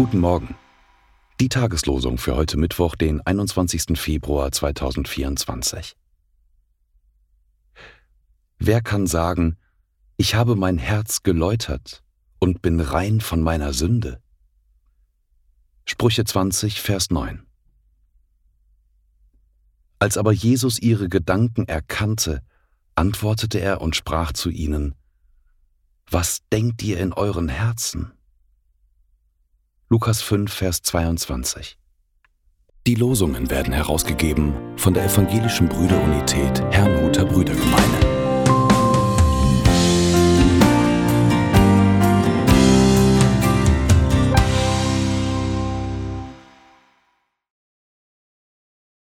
Morgen. Die Tageslosung für heute Mittwoch, den 21. Februar 2024. Wer kann sagen, ich habe mein Herz geläutert und bin rein von meiner Sünde? Sprüche 20, Vers 9. Als aber Jesus ihre Gedanken erkannte, antwortete er und sprach zu ihnen, Was denkt ihr in euren Herzen? Lukas 5, Vers 22. Die Losungen werden herausgegeben von der Evangelischen Brüderunität Herrnhuter Brüdergemeine.